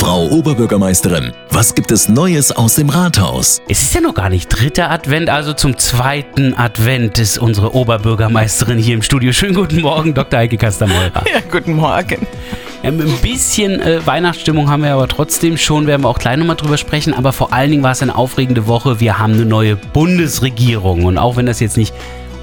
Frau Oberbürgermeisterin, was gibt es Neues aus dem Rathaus? Es ist ja noch gar nicht dritter Advent, also zum zweiten Advent ist unsere Oberbürgermeisterin hier im Studio. Schönen guten Morgen, Dr. Heike Kastermeurer. Ja, guten Morgen. Ja, ein bisschen äh, Weihnachtsstimmung haben wir aber trotzdem schon, werden wir auch gleich nochmal drüber sprechen. Aber vor allen Dingen war es eine aufregende Woche. Wir haben eine neue Bundesregierung. Und auch wenn das jetzt nicht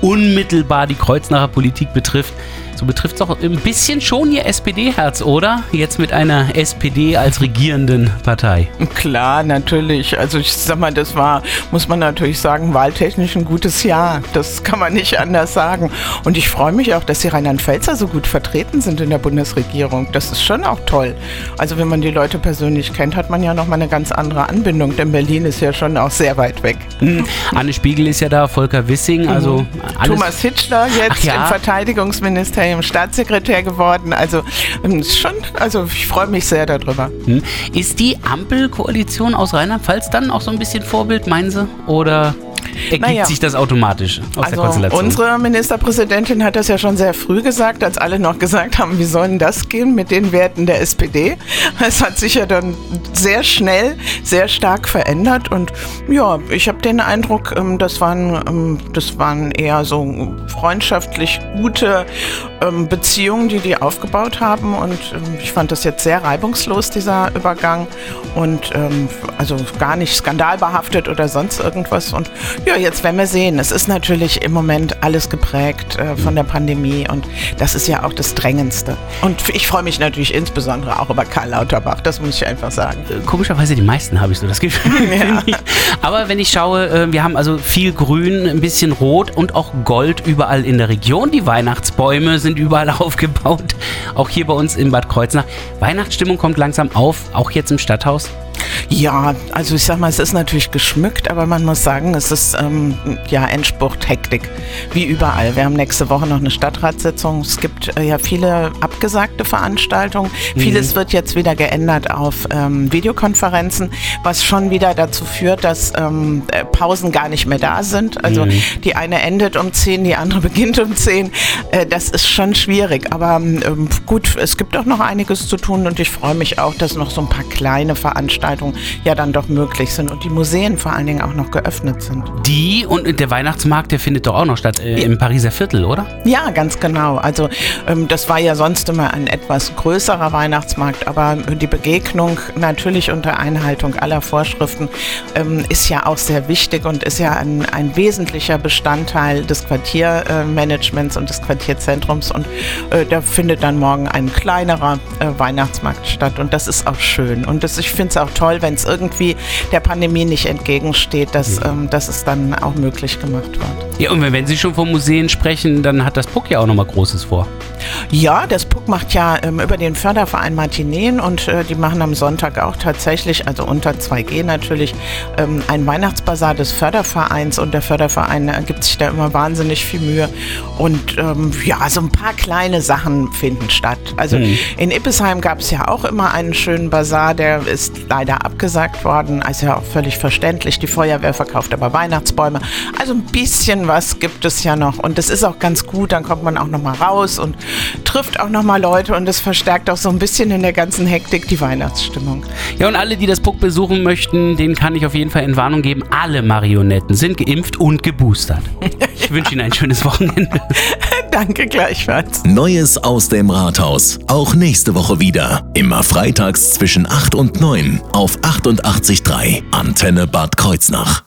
unmittelbar die Kreuznacher Politik betrifft, so betrifft es auch ein bisschen schon Ihr SPD-Herz, oder? Jetzt mit einer SPD als regierenden Partei. Klar, natürlich. Also ich sag mal, das war, muss man natürlich sagen, wahltechnisch ein gutes Jahr. Das kann man nicht anders sagen. Und ich freue mich auch, dass die Rheinland-Pfälzer so gut vertreten sind in der Bundesregierung. Das ist schon auch toll. Also wenn man die Leute persönlich kennt, hat man ja nochmal eine ganz andere Anbindung, denn Berlin ist ja schon auch sehr weit weg. Mhm. Anne Spiegel ist ja da, Volker Wissing, also mhm. Thomas Hitschler jetzt ja. im Verteidigungsministerium Ministerium Staatssekretär geworden. Also ähm, schon, also ich freue mich sehr darüber. Hm. Ist die Ampelkoalition aus Rheinland-Pfalz dann auch so ein bisschen Vorbild, meinen Sie? Oder ergibt naja. sich das automatisch aus also der Konstellation? Unsere Ministerpräsidentin hat das ja schon sehr früh gesagt, als alle noch gesagt haben, wie soll denn das gehen mit den Werten der SPD? Es hat sich ja dann sehr schnell, sehr stark verändert und ja, ich habe den Eindruck, ähm, das waren, ähm, das waren eher so freundschaftlich gute ähm, Beziehungen, die die aufgebaut haben und ich fand das jetzt sehr reibungslos, dieser Übergang und also gar nicht skandalbehaftet oder sonst irgendwas und ja, jetzt werden wir sehen. Es ist natürlich im Moment alles geprägt äh, von der Pandemie und das ist ja auch das Drängendste. Und ich freue mich natürlich insbesondere auch über Karl Lauterbach, das muss ich einfach sagen. Äh, komischerweise die meisten habe ich so das Gefühl. Ja. Aber wenn ich schaue, äh, wir haben also viel Grün, ein bisschen Rot und auch Gold überall in der Region. Die Weihnachtsbäume sind überall aufgebaut, auch hier bei uns in Bad Kreuznach. Weihnachtsstimmung kommt langsam auf, auch jetzt im Stadthaus. Ja, also ich sag mal, es ist natürlich geschmückt, aber man muss sagen, es ist ähm, ja Endspurt, Hektik, wie überall. Wir haben nächste Woche noch eine Stadtratssitzung. Es gibt äh, ja viele abgesagte Veranstaltungen. Mhm. Vieles wird jetzt wieder geändert auf ähm, Videokonferenzen, was schon wieder dazu führt, dass ähm, äh, Pausen gar nicht mehr da sind. Also mhm. die eine endet um 10, die andere beginnt um 10. Äh, das ist schon schwierig, aber ähm, gut, es gibt auch noch einiges zu tun und ich freue mich auch, dass noch so ein paar kleine Veranstaltungen ja dann doch möglich sind und die Museen vor allen Dingen auch noch geöffnet sind. Die und der Weihnachtsmarkt, der findet doch auch noch statt äh, im Pariser Viertel, oder? Ja, ganz genau. Also ähm, das war ja sonst immer ein etwas größerer Weihnachtsmarkt, aber die Begegnung natürlich unter Einhaltung aller Vorschriften ähm, ist ja auch sehr wichtig und ist ja ein, ein wesentlicher Bestandteil des Quartiermanagements und des Quartierzentrums und äh, da findet dann morgen ein kleinerer äh, Weihnachtsmarkt statt und das ist auch schön und das, ich finde es auch toll, wenn es irgendwie der Pandemie nicht entgegensteht, dass, mhm. ähm, dass es dann auch möglich gemacht wird. Ja, und wenn Sie schon von Museen sprechen, dann hat das PUC ja auch nochmal Großes vor. Ja, das PUC macht ja ähm, über den Förderverein Martineen und äh, die machen am Sonntag auch tatsächlich, also unter 2G natürlich, ähm, ein Weihnachtsbasar des Fördervereins und der Förderverein äh, gibt sich da immer wahnsinnig viel Mühe und ähm, ja, so ein paar kleine Sachen finden statt. Also mhm. in Ippesheim gab es ja auch immer einen schönen Basar, der ist leider abgesagt worden, also ja auch völlig verständlich. Die Feuerwehr verkauft aber Weihnachtsbäume. Also ein bisschen was gibt es ja noch und das ist auch ganz gut, dann kommt man auch noch mal raus und trifft auch nochmal Leute und es verstärkt auch so ein bisschen in der ganzen Hektik die Weihnachtsstimmung. Ja, und alle, die das Puck besuchen möchten, denen kann ich auf jeden Fall in Warnung geben, alle Marionetten sind geimpft und geboostert. Ich wünsche Ihnen ein schönes Wochenende. Danke gleichfalls. Neues aus dem Rathaus. Auch nächste Woche wieder. Immer freitags zwischen 8 und 9 auf 88.3 Antenne Bad Kreuznach.